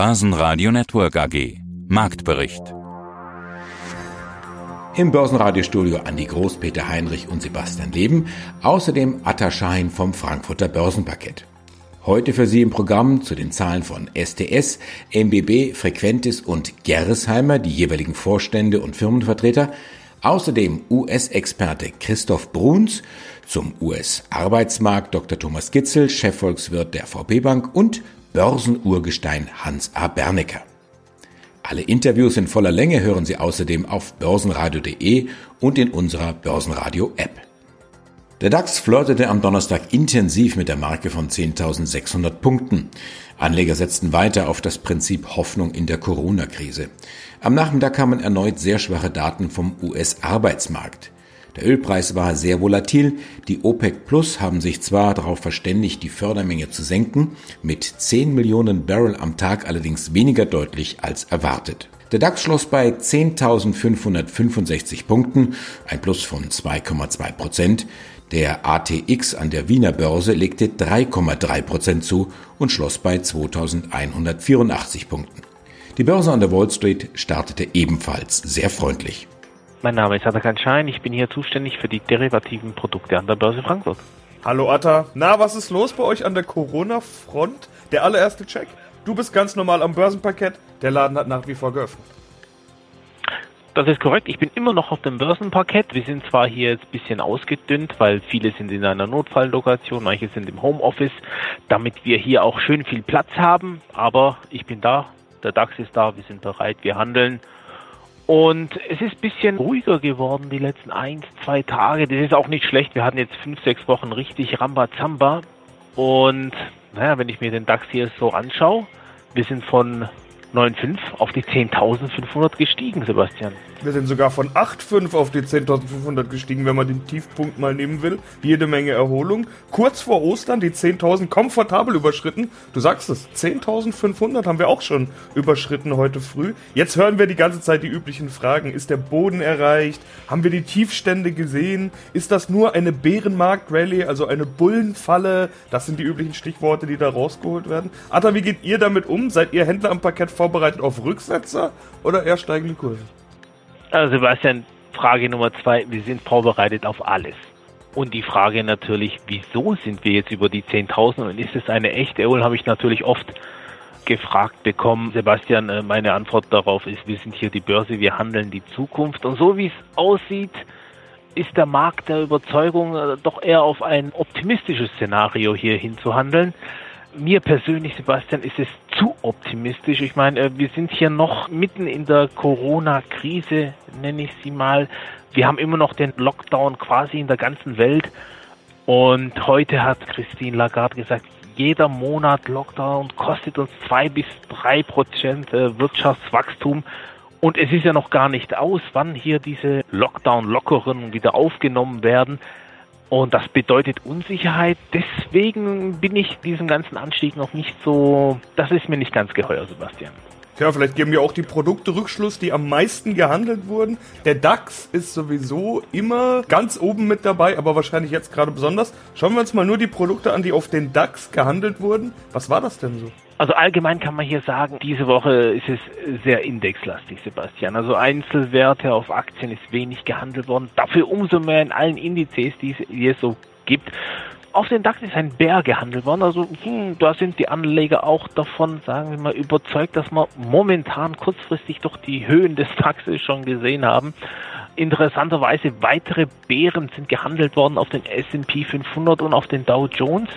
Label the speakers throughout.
Speaker 1: Börsenradio Network AG. Marktbericht.
Speaker 2: Im Börsenradiostudio Andi Groß, Peter Heinrich und Sebastian Leben. Außerdem Atta Schein vom Frankfurter Börsenparkett. Heute für Sie im Programm zu den Zahlen von STS, MBB, Frequentis und Gerresheimer, die jeweiligen Vorstände und Firmenvertreter. Außerdem US-Experte Christoph Bruns zum US-Arbeitsmarkt Dr. Thomas Gitzel, Chefvolkswirt der VP Bank und Börsenurgestein Hans A. Bernecker. Alle Interviews in voller Länge hören Sie außerdem auf börsenradio.de und in unserer Börsenradio-App. Der DAX flirtete am Donnerstag intensiv mit der Marke von 10.600 Punkten. Anleger setzten weiter auf das Prinzip Hoffnung in der Corona-Krise. Am Nachmittag kamen erneut sehr schwache Daten vom US-Arbeitsmarkt. Der Ölpreis war sehr volatil. Die OPEC Plus haben sich zwar darauf verständigt, die Fördermenge zu senken, mit 10 Millionen Barrel am Tag allerdings weniger deutlich als erwartet. Der DAX schloss bei 10.565 Punkten, ein Plus von 2,2 Prozent. Der ATX an der Wiener Börse legte 3,3 Prozent zu und schloss bei 2.184 Punkten. Die Börse an der Wall Street startete ebenfalls sehr freundlich.
Speaker 3: Mein Name ist Atakan Schein, ich bin hier zuständig für die derivativen Produkte an der Börse Frankfurt.
Speaker 4: Hallo Atta, na, was ist los bei euch an der Corona-Front? Der allererste Check. Du bist ganz normal am Börsenparkett, der Laden hat nach wie vor geöffnet.
Speaker 3: Das ist korrekt. Ich bin immer noch auf dem Börsenparkett. Wir sind zwar hier jetzt ein bisschen ausgedünnt, weil viele sind in einer Notfalllokation, manche sind im Homeoffice, damit wir hier auch schön viel Platz haben. Aber ich bin da, der DAX ist da, wir sind bereit, wir handeln. Und es ist ein bisschen ruhiger geworden die letzten ein, zwei Tage. Das ist auch nicht schlecht. Wir hatten jetzt fünf, sechs Wochen richtig Rambazamba. Und naja, wenn ich mir den DAX hier so anschaue, wir sind von 9,5 auf die 10.500 gestiegen, Sebastian.
Speaker 4: Wir sind sogar von 8,5 auf die 10.500 gestiegen, wenn man den Tiefpunkt mal nehmen will. Jede Menge Erholung. Kurz vor Ostern die 10.000 komfortabel überschritten. Du sagst es, 10.500 haben wir auch schon überschritten heute früh. Jetzt hören wir die ganze Zeit die üblichen Fragen. Ist der Boden erreicht? Haben wir die Tiefstände gesehen? Ist das nur eine Bärenmarkt-Rallye, also eine Bullenfalle? Das sind die üblichen Stichworte, die da rausgeholt werden. Atta, wie geht ihr damit um? Seid ihr Händler am Parkett vorbereitet auf Rücksetzer oder eher steigende Kurse?
Speaker 3: Also Sebastian, Frage Nummer zwei, wir sind vorbereitet auf alles. Und die Frage natürlich, wieso sind wir jetzt über die 10.000 und ist es eine echte Erholung, habe ich natürlich oft gefragt bekommen. Sebastian, äh, meine Antwort darauf ist, wir sind hier die Börse, wir handeln die Zukunft. Und so wie es aussieht, ist der Markt der Überzeugung, äh, doch eher auf ein optimistisches Szenario hier hinzuhandeln mir persönlich, Sebastian, ist es zu optimistisch. Ich meine, äh, wir sind hier noch mitten in der Corona-Krise, nenne ich sie mal. Wir haben immer noch den Lockdown quasi in der ganzen Welt. Und heute hat Christine Lagarde gesagt, jeder Monat Lockdown kostet uns zwei bis drei Prozent äh, Wirtschaftswachstum. Und es ist ja noch gar nicht aus, wann hier diese Lockdown-Lockerungen wieder aufgenommen werden. Und das bedeutet Unsicherheit. Deswegen bin ich diesem ganzen Anstieg noch nicht so, das ist mir nicht ganz geheuer, Sebastian.
Speaker 4: Ja, vielleicht geben ja auch die Produkte Rückschluss, die am meisten gehandelt wurden. Der DAX ist sowieso immer ganz oben mit dabei, aber wahrscheinlich jetzt gerade besonders. Schauen wir uns mal nur die Produkte an, die auf den DAX gehandelt wurden. Was war das denn so?
Speaker 3: Also allgemein kann man hier sagen, diese Woche ist es sehr indexlastig, Sebastian. Also Einzelwerte auf Aktien ist wenig gehandelt worden. Dafür umso mehr in allen Indizes, die es so gibt. Auf den DAX ist ein Bär gehandelt worden. Also hm, da sind die Anleger auch davon, sagen wir mal, überzeugt, dass wir momentan kurzfristig doch die Höhen des DAXes schon gesehen haben. Interessanterweise weitere Bären sind gehandelt worden auf den S&P 500 und auf den Dow Jones.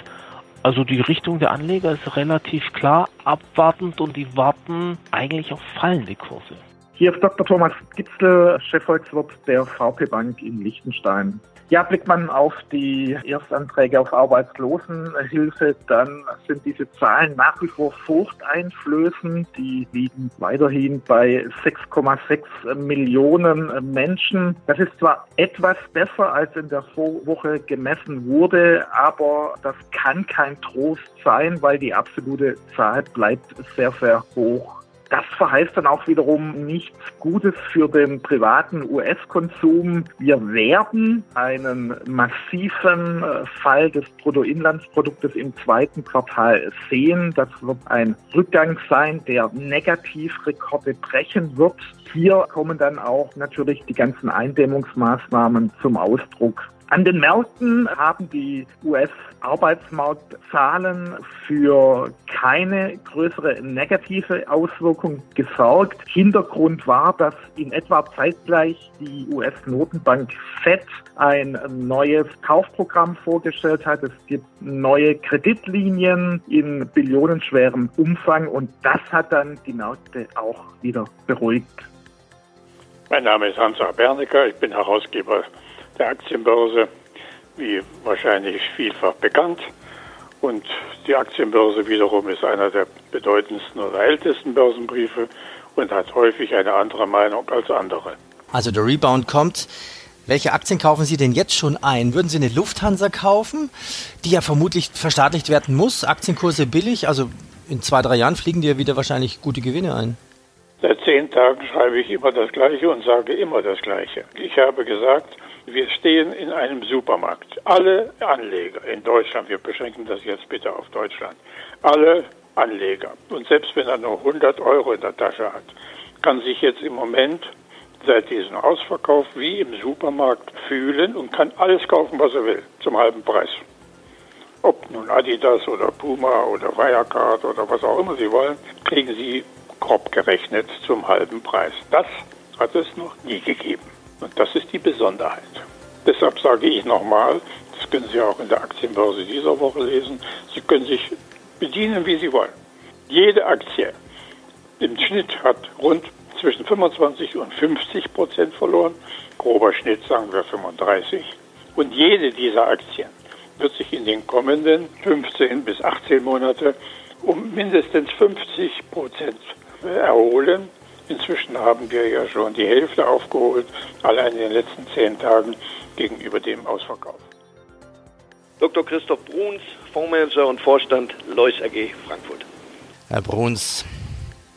Speaker 3: Also die Richtung der Anleger ist relativ klar abwartend und die warten eigentlich auf fallende Kurse.
Speaker 5: Hier ist Dr. Thomas Gitzel, Chefvolkswirt der VP Bank in Liechtenstein. Ja, blickt man auf die Erstanträge auf Arbeitslosenhilfe, dann sind diese Zahlen nach wie vor furchteinflößend. Die liegen weiterhin bei 6,6 Millionen Menschen. Das ist zwar etwas besser als in der Vorwoche gemessen wurde, aber das kann kein Trost sein, weil die absolute Zahl bleibt sehr, sehr hoch. Das verheißt dann auch wiederum nichts Gutes für den privaten US-Konsum. Wir werden einen massiven äh, Fall des Bruttoinlandsproduktes im zweiten Quartal sehen. Das wird ein Rückgang sein, der Negativrekorde brechen wird. Hier kommen dann auch natürlich die ganzen Eindämmungsmaßnahmen zum Ausdruck. An den Märkten haben die US-Arbeitsmarktzahlen für keine größere negative Auswirkung gesorgt. Hintergrund war, dass in etwa zeitgleich die US-Notenbank Fed ein neues Kaufprogramm vorgestellt hat. Es gibt neue Kreditlinien in billionenschwerem Umfang und das hat dann die Märkte auch wieder beruhigt.
Speaker 6: Mein Name ist Hans-Ach Bernecker, ich bin Herausgeber der Aktienbörse, wie wahrscheinlich vielfach bekannt. Und die Aktienbörse wiederum ist einer der bedeutendsten oder ältesten Börsenbriefe und hat häufig eine andere Meinung als andere.
Speaker 7: Also der Rebound kommt. Welche Aktien kaufen Sie denn jetzt schon ein? Würden Sie eine Lufthansa kaufen, die ja vermutlich verstaatlicht werden muss? Aktienkurse billig, also in zwei, drei Jahren fliegen die ja wieder wahrscheinlich gute Gewinne ein.
Speaker 6: Seit zehn Tagen schreibe ich immer das Gleiche und sage immer das Gleiche. Ich habe gesagt, wir stehen in einem Supermarkt. Alle Anleger in Deutschland, wir beschränken das jetzt bitte auf Deutschland, alle Anleger, und selbst wenn er nur 100 Euro in der Tasche hat, kann sich jetzt im Moment seit diesem Ausverkauf wie im Supermarkt fühlen und kann alles kaufen, was er will, zum halben Preis. Ob nun Adidas oder Puma oder Wirecard oder was auch immer Sie wollen, kriegen Sie grob gerechnet zum halben Preis. Das hat es noch nie gegeben. Und das ist die Besonderheit. Deshalb sage ich nochmal, das können Sie auch in der Aktienbörse dieser Woche lesen, Sie können sich bedienen, wie Sie wollen. Jede Aktie im Schnitt hat rund zwischen 25 und 50 Prozent verloren. Grober Schnitt sagen wir 35. Und jede dieser Aktien wird sich in den kommenden 15 bis 18 Monate um mindestens 50 Prozent erholen. Inzwischen haben wir ja schon die Hälfte aufgeholt, allein in den letzten zehn Tagen gegenüber dem Ausverkauf.
Speaker 8: Dr. Christoph Bruns, Fondsmanager und Vorstand Lois AG Frankfurt.
Speaker 7: Herr Bruns,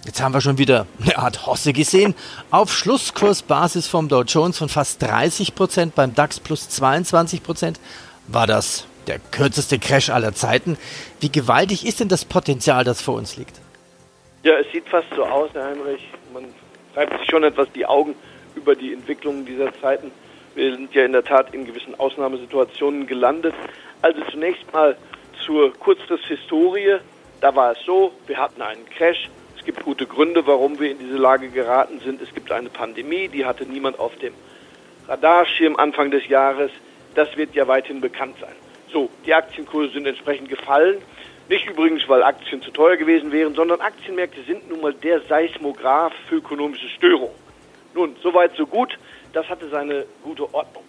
Speaker 7: jetzt haben wir schon wieder eine Art Hosse gesehen. Auf Schlusskursbasis vom Dow Jones von fast 30 Prozent, beim DAX plus 22 Prozent war das der kürzeste Crash aller Zeiten. Wie gewaltig ist denn das Potenzial, das vor uns liegt?
Speaker 8: Ja, es sieht fast so aus, Herr Heinrich. Man reibt sich schon etwas die Augen über die Entwicklung dieser Zeiten. Wir sind ja in der Tat in gewissen Ausnahmesituationen gelandet. Also zunächst mal zur Kurzfristhistorie. Da war es so, wir hatten einen Crash. Es gibt gute Gründe, warum wir in diese Lage geraten sind. Es gibt eine Pandemie, die hatte niemand auf dem Radarschirm Anfang des Jahres. Das wird ja weithin bekannt sein. So, die Aktienkurse sind entsprechend gefallen. Nicht übrigens, weil Aktien zu teuer gewesen wären, sondern Aktienmärkte sind nun mal der Seismograph für ökonomische Störungen. Nun, soweit so gut, das hatte seine gute Ordnung.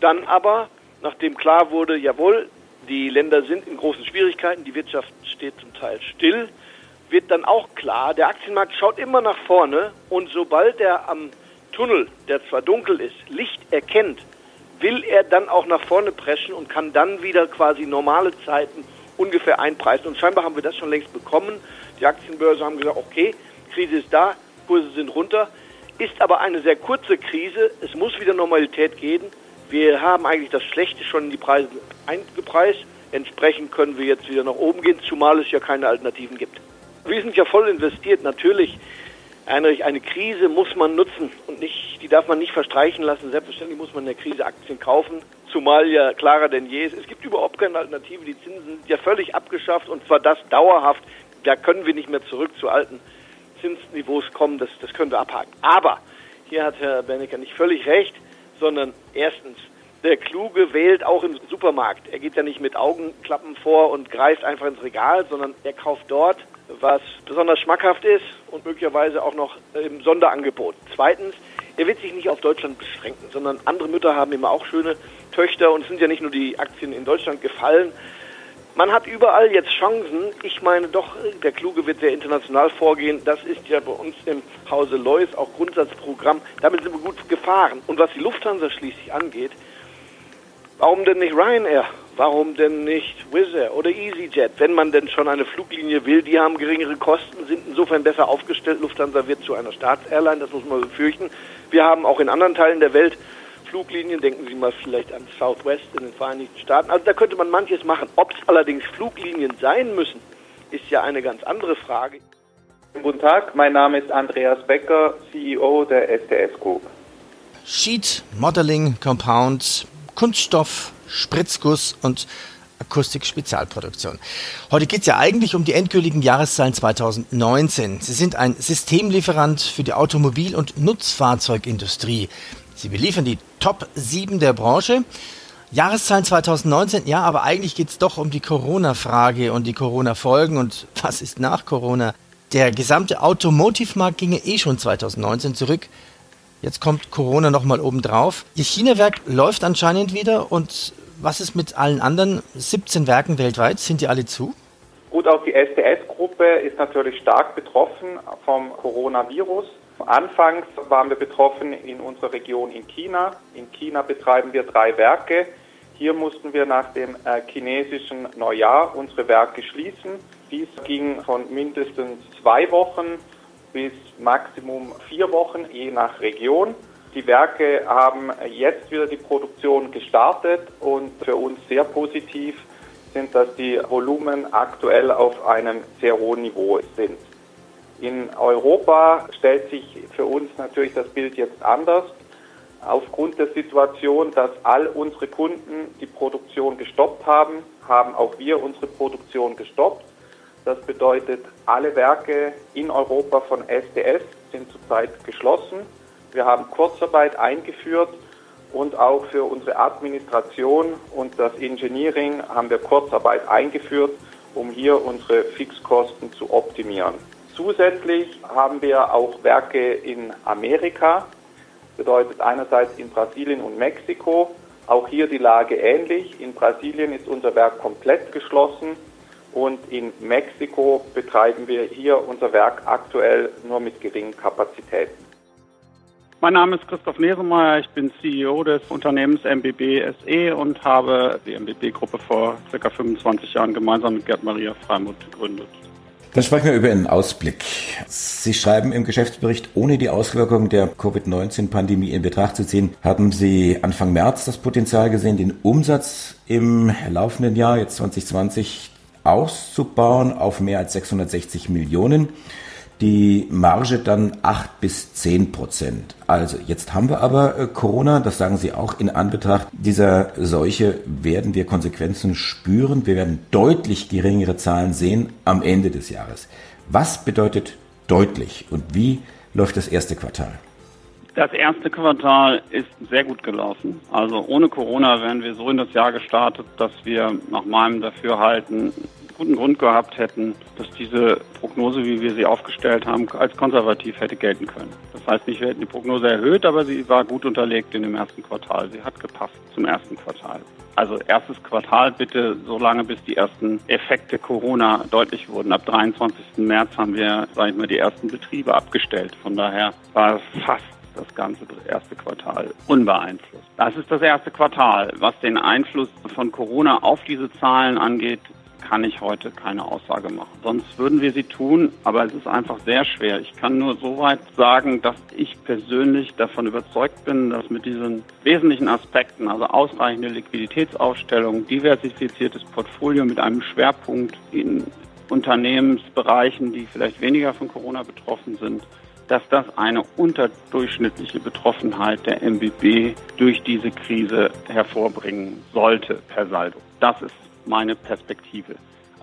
Speaker 8: Dann aber, nachdem klar wurde, jawohl, die Länder sind in großen Schwierigkeiten, die Wirtschaft steht zum Teil still, wird dann auch klar, der Aktienmarkt schaut immer nach vorne und sobald er am Tunnel, der zwar dunkel ist, Licht erkennt, will er dann auch nach vorne preschen und kann dann wieder quasi normale Zeiten ungefähr einpreisen. Und scheinbar haben wir das schon längst bekommen. Die Aktienbörse haben gesagt, okay, Krise ist da, Kurse sind runter. Ist aber eine sehr kurze Krise. Es muss wieder Normalität gehen. Wir haben eigentlich das Schlechte schon in die Preise eingepreist. Entsprechend können wir jetzt wieder nach oben gehen, zumal es ja keine Alternativen gibt. Wir sind ja voll investiert. Natürlich, Heinrich, eine Krise muss man nutzen und nicht, die darf man nicht verstreichen lassen. Selbstverständlich muss man in der Krise Aktien kaufen zumal ja klarer denn je ist. Es gibt überhaupt keine Alternative. Die Zinsen sind ja völlig abgeschafft und zwar das dauerhaft. Da können wir nicht mehr zurück zu alten Zinsniveaus kommen. Das, das können wir abhaken. Aber hier hat Herr Bennecker nicht völlig recht, sondern erstens, der Kluge wählt auch im Supermarkt. Er geht ja nicht mit Augenklappen vor und greift einfach ins Regal, sondern er kauft dort, was besonders schmackhaft ist und möglicherweise auch noch im Sonderangebot. Zweitens, er wird sich nicht auf Deutschland beschränken, sondern andere Mütter haben immer auch schöne Töchter und es sind ja nicht nur die Aktien in Deutschland gefallen. Man hat überall jetzt Chancen. Ich meine doch, der Kluge wird sehr international vorgehen. Das ist ja bei uns im Hause Lois auch Grundsatzprogramm. Damit sind wir gut gefahren. Und was die Lufthansa schließlich angeht, warum denn nicht Ryanair? Warum denn nicht Wizz Air oder EasyJet? Wenn man denn schon eine Fluglinie will, die haben geringere Kosten, sind insofern besser aufgestellt. Lufthansa wird zu einer Staatsairline, das muss man befürchten. Wir haben auch in anderen Teilen der Welt Fluglinien, denken Sie mal vielleicht an Southwest in den Vereinigten Staaten. Also da könnte man manches machen. Ob es allerdings Fluglinien sein müssen, ist ja eine ganz andere Frage.
Speaker 9: Guten Tag, mein Name ist Andreas Becker, CEO der STS Group.
Speaker 7: Sheet, Modeling, Compound, Kunststoff, Spritzguss und Akustik-Spezialproduktion. Heute geht es ja eigentlich um die endgültigen Jahreszahlen 2019. Sie sind ein Systemlieferant für die Automobil- und Nutzfahrzeugindustrie. Sie beliefern die Top 7 der Branche. Jahreszahlen 2019, ja, aber eigentlich geht es doch um die Corona-Frage und die Corona-Folgen und was ist nach Corona. Der gesamte Automotive-Markt ginge eh schon 2019 zurück. Jetzt kommt Corona nochmal obendrauf. Ihr China-Werk läuft anscheinend wieder und was ist mit allen anderen 17 Werken weltweit? Sind die alle zu?
Speaker 9: Gut, auch die STS-Gruppe ist natürlich stark betroffen vom Coronavirus. Anfangs waren wir betroffen in unserer Region in China. In China betreiben wir drei Werke. Hier mussten wir nach dem äh, chinesischen Neujahr unsere Werke schließen. Dies ging von mindestens zwei Wochen bis Maximum vier Wochen, je nach Region. Die Werke haben jetzt wieder die Produktion gestartet und für uns sehr positiv sind, dass die Volumen aktuell auf einem sehr hohen Niveau sind. In Europa stellt sich für uns natürlich das Bild jetzt anders. Aufgrund der Situation, dass all unsere Kunden die Produktion gestoppt haben, haben auch wir unsere Produktion gestoppt. Das bedeutet, alle Werke in Europa von SDS sind zurzeit geschlossen. Wir haben Kurzarbeit eingeführt und auch für unsere Administration und das Engineering haben wir Kurzarbeit eingeführt, um hier unsere Fixkosten zu optimieren. Zusätzlich haben wir auch Werke in Amerika, bedeutet einerseits in Brasilien und Mexiko. Auch hier die Lage ähnlich. In Brasilien ist unser Werk komplett geschlossen und in Mexiko betreiben wir hier unser Werk aktuell nur mit geringen Kapazitäten.
Speaker 10: Mein Name ist Christoph Nesemeyer, ich bin CEO des Unternehmens MBB SE und habe die MBB-Gruppe vor ca. 25 Jahren gemeinsam mit Gerd Maria Freimuth gegründet.
Speaker 2: Dann sprechen wir über einen Ausblick. Sie schreiben im Geschäftsbericht, ohne die Auswirkungen der Covid-19-Pandemie in Betracht zu ziehen, haben Sie Anfang März das Potenzial gesehen, den Umsatz im laufenden Jahr, jetzt 2020, auszubauen auf mehr als 660 Millionen. Die Marge dann 8 bis 10 Prozent. Also jetzt haben wir aber äh, Corona, das sagen Sie auch, in Anbetracht dieser Seuche werden wir Konsequenzen spüren. Wir werden deutlich geringere Zahlen sehen am Ende des Jahres. Was bedeutet deutlich und wie läuft das erste Quartal?
Speaker 10: Das erste Quartal ist sehr gut gelaufen. Also ohne Corona wären wir so in das Jahr gestartet, dass wir nach meinem Dafürhalten guten Grund gehabt hätten, dass diese Prognose, wie wir sie aufgestellt haben, als konservativ hätte gelten können. Das heißt nicht, wir hätten die Prognose erhöht, aber sie war gut unterlegt in dem ersten Quartal. Sie hat gepasst zum ersten Quartal. Also erstes Quartal bitte so lange, bis die ersten Effekte Corona deutlich wurden. Ab 23. März haben wir, sage ich mal, die ersten Betriebe abgestellt. Von daher war fast das ganze erste Quartal unbeeinflusst. Das ist das erste Quartal. Was den Einfluss von Corona auf diese Zahlen angeht, kann ich heute keine Aussage machen. Sonst würden wir sie tun, aber es ist einfach sehr schwer. Ich kann nur so weit sagen, dass ich persönlich davon überzeugt bin, dass mit diesen wesentlichen Aspekten, also ausreichende Liquiditätsaufstellung, diversifiziertes Portfolio mit einem Schwerpunkt in Unternehmensbereichen, die vielleicht weniger von Corona betroffen sind, dass das eine unterdurchschnittliche Betroffenheit der MBB durch diese Krise hervorbringen sollte per Saldo. Das ist meine Perspektive.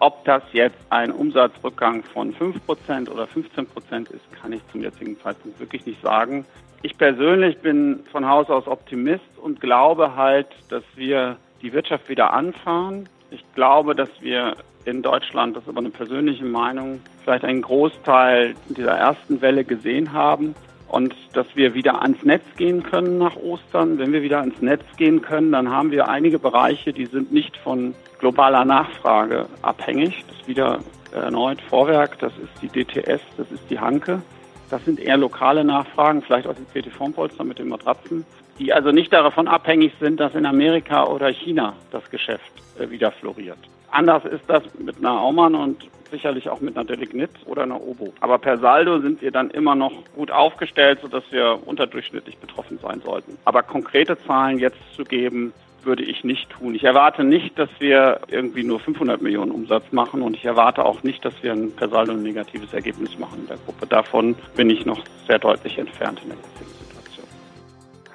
Speaker 10: Ob das jetzt ein Umsatzrückgang von 5% oder 15% ist, kann ich zum jetzigen Zeitpunkt wirklich nicht sagen. Ich persönlich bin von Haus aus Optimist und glaube halt, dass wir die Wirtschaft wieder anfahren. Ich glaube, dass wir in Deutschland, das ist aber eine persönliche Meinung, vielleicht einen Großteil dieser ersten Welle gesehen haben und dass wir wieder ans Netz gehen können nach Ostern. Wenn wir wieder ans Netz gehen können, dann haben wir einige Bereiche, die sind nicht von globaler Nachfrage abhängig. Das ist wieder erneut Vorwerk, das ist die DTS, das ist die Hanke. Das sind eher lokale Nachfragen, vielleicht auch die PT Formpolster mit den Matratzen. die also nicht davon abhängig sind, dass in Amerika oder China das Geschäft äh, wieder floriert. Anders ist das mit einer Aumann und sicherlich auch mit einer Delignit oder einer Obo. Aber per Saldo sind wir dann immer noch gut aufgestellt, sodass wir unterdurchschnittlich betroffen sein sollten. Aber konkrete Zahlen jetzt zu geben, würde ich nicht tun. Ich erwarte nicht, dass wir irgendwie nur 500 Millionen Umsatz machen und ich erwarte auch nicht, dass wir ein per Saldo negatives Ergebnis machen in der Gruppe. Davon bin ich noch sehr deutlich entfernt in der jetzigen Situation.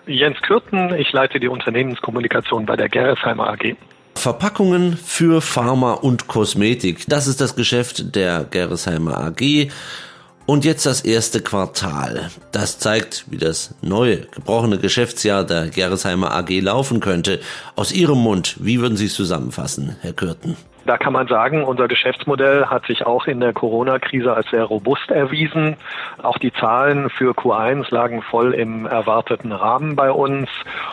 Speaker 11: Jens Kürten, ich leite die Unternehmenskommunikation bei der Gerresheimer AG.
Speaker 12: Verpackungen für Pharma und Kosmetik. Das ist das Geschäft der Gerresheimer AG. Und jetzt das erste Quartal. Das zeigt, wie das neue, gebrochene Geschäftsjahr der Gerresheimer AG laufen könnte. Aus Ihrem Mund, wie würden Sie es zusammenfassen, Herr Kürten?
Speaker 11: Da kann man sagen, unser Geschäftsmodell hat sich auch in der Corona-Krise als sehr robust erwiesen. Auch die Zahlen für Q1 lagen voll im erwarteten Rahmen bei uns.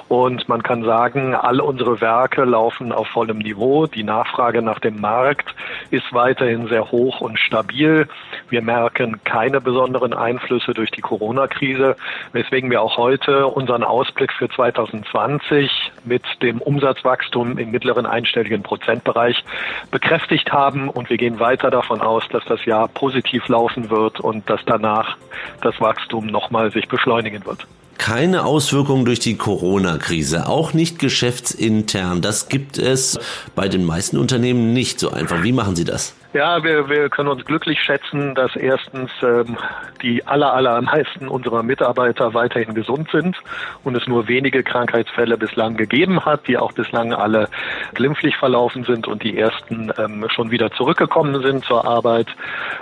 Speaker 11: Und man kann sagen, alle unsere Werke laufen auf vollem Niveau. Die Nachfrage nach dem Markt ist weiterhin sehr hoch und stabil. Wir merken keine besonderen Einflüsse durch die Corona-Krise, weswegen wir auch heute unseren Ausblick für 2020 mit dem Umsatzwachstum im mittleren einstelligen Prozentbereich bekräftigt haben und wir gehen weiter davon aus, dass das Jahr positiv laufen wird und dass danach das Wachstum nochmal sich beschleunigen wird
Speaker 12: keine Auswirkungen durch die Corona-Krise, auch nicht geschäftsintern. Das gibt es bei den meisten Unternehmen nicht so einfach. Wie machen Sie das?
Speaker 11: Ja, wir, wir können uns glücklich schätzen, dass erstens ähm, die aller, allermeisten unserer Mitarbeiter weiterhin gesund sind und es nur wenige Krankheitsfälle bislang gegeben hat, die auch bislang alle glimpflich verlaufen sind und die ersten ähm, schon wieder zurückgekommen sind zur Arbeit.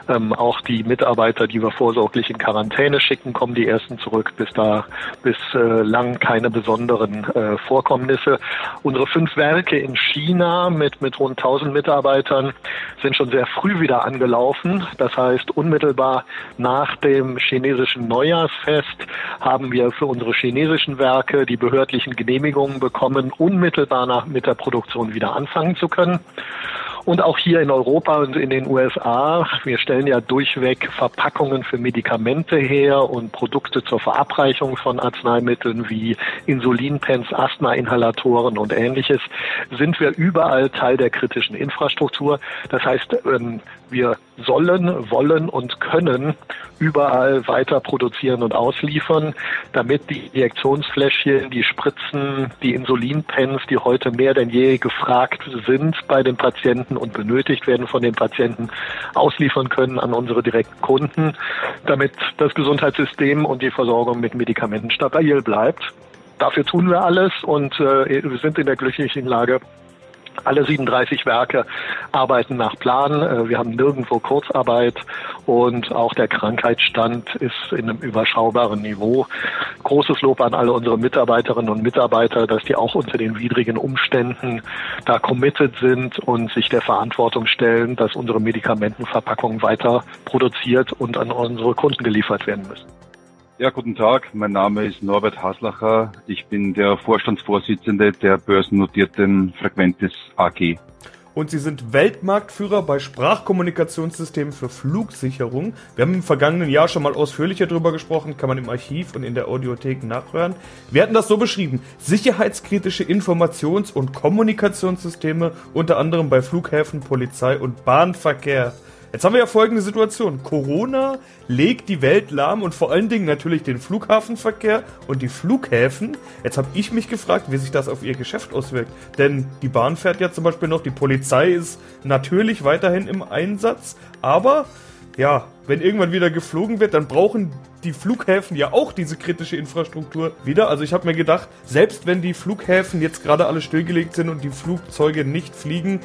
Speaker 11: Ähm, auch die Mitarbeiter, die wir vorsorglich in Quarantäne schicken, kommen die ersten zurück. Bis da bislang äh, keine besonderen äh, Vorkommnisse. Unsere fünf Werke in China mit, mit rund 1000 Mitarbeitern sind schon sehr sehr früh wieder angelaufen. Das heißt, unmittelbar nach dem chinesischen Neujahrsfest haben wir für unsere chinesischen Werke die behördlichen Genehmigungen bekommen, unmittelbar nach, mit der Produktion wieder anfangen zu können. Und auch hier in Europa und in den USA, wir stellen ja durchweg Verpackungen für Medikamente her und Produkte zur Verabreichung von Arzneimitteln wie Insulinpens, Asthma-Inhalatoren und ähnliches, sind wir überall Teil der kritischen Infrastruktur. Das heißt, ähm, wir sollen, wollen und können überall weiter produzieren und ausliefern, damit die Injektionsfläschchen, die Spritzen, die Insulinpens, die heute mehr denn je gefragt sind bei den Patienten und benötigt werden von den Patienten, ausliefern können an unsere direkten Kunden, damit das Gesundheitssystem und die Versorgung mit Medikamenten stabil bleibt. Dafür tun wir alles und äh, wir sind in der glücklichen Lage, alle 37 Werke arbeiten nach Plan. Äh, wir haben nirgendwo Kurzarbeit und auch der Krankheitsstand ist in einem überschaubaren Niveau. Großes Lob an alle unsere Mitarbeiterinnen und Mitarbeiter, dass die auch unter den widrigen Umständen da committed sind und sich der Verantwortung stellen, dass unsere Medikamentenverpackungen weiter produziert und an unsere Kunden geliefert werden müssen.
Speaker 13: Ja, guten Tag. Mein Name ist Norbert Haslacher. Ich bin der Vorstandsvorsitzende der börsennotierten Frequentis AG.
Speaker 4: Und Sie sind Weltmarktführer bei Sprachkommunikationssystemen für Flugsicherung. Wir haben im vergangenen Jahr schon mal ausführlicher darüber gesprochen, kann man im Archiv und in der Audiothek nachhören. Wir hatten das so beschrieben. Sicherheitskritische Informations- und Kommunikationssysteme, unter anderem bei Flughäfen, Polizei und Bahnverkehr. Jetzt haben wir ja folgende Situation. Corona legt die Welt lahm und vor allen Dingen natürlich den Flughafenverkehr und die Flughäfen. Jetzt habe ich mich gefragt, wie sich das auf ihr Geschäft auswirkt. Denn die Bahn fährt ja zum Beispiel noch, die Polizei ist natürlich weiterhin im Einsatz. Aber ja, wenn irgendwann wieder geflogen wird, dann brauchen die Flughäfen ja auch diese kritische Infrastruktur wieder. Also ich habe mir gedacht, selbst wenn die Flughäfen jetzt gerade alle stillgelegt sind und die Flugzeuge nicht fliegen,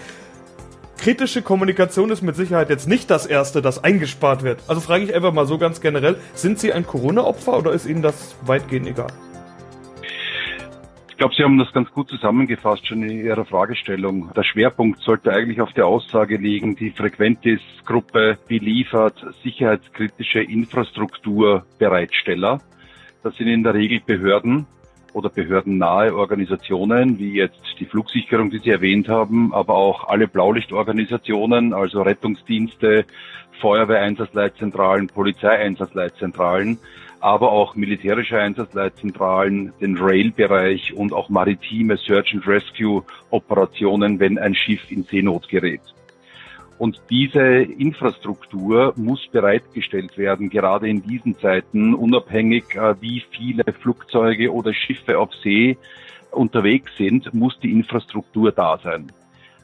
Speaker 4: kritische Kommunikation ist mit Sicherheit jetzt nicht das Erste, das eingespart wird. Also frage ich einfach mal so ganz generell, sind Sie ein Corona-Opfer oder ist Ihnen das weitgehend egal?
Speaker 13: Ich glaube, Sie haben das ganz gut zusammengefasst schon in Ihrer Fragestellung. Der Schwerpunkt sollte eigentlich auf der Aussage liegen, die Frequentis-Gruppe beliefert sicherheitskritische Infrastrukturbereitsteller. Das sind in der Regel Behörden, oder behördennahe Organisationen, wie jetzt die Flugsicherung, die Sie erwähnt haben, aber auch alle Blaulichtorganisationen, also Rettungsdienste, Feuerwehreinsatzleitzentralen, Polizeieinsatzleitzentralen, aber auch militärische Einsatzleitzentralen, den Rail-Bereich und auch maritime Search and Rescue Operationen, wenn ein Schiff in Seenot gerät. Und diese Infrastruktur muss bereitgestellt werden, gerade in diesen Zeiten, unabhängig äh, wie viele Flugzeuge oder Schiffe auf See unterwegs sind, muss die Infrastruktur da sein.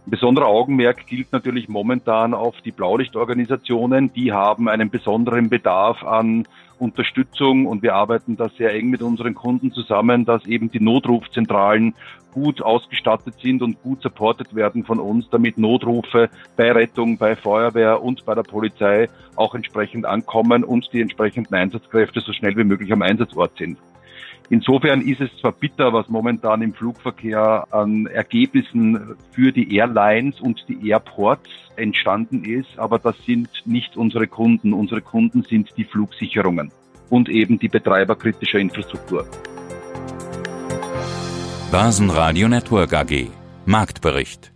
Speaker 13: Ein besonderer Augenmerk gilt natürlich momentan auf die Blaulichtorganisationen. Die haben einen besonderen Bedarf an Unterstützung und wir arbeiten da sehr eng mit unseren Kunden zusammen, dass eben die Notrufzentralen gut ausgestattet sind und gut supportet werden von uns, damit Notrufe bei Rettung, bei Feuerwehr und bei der Polizei auch entsprechend ankommen und die entsprechenden Einsatzkräfte so schnell wie möglich am Einsatzort sind. Insofern ist es zwar bitter, was momentan im Flugverkehr an Ergebnissen für die Airlines und die Airports entstanden ist, aber das sind nicht unsere Kunden. Unsere Kunden sind die Flugsicherungen und eben die Betreiber kritischer Infrastruktur.
Speaker 1: Basen Radio Network AG Marktbericht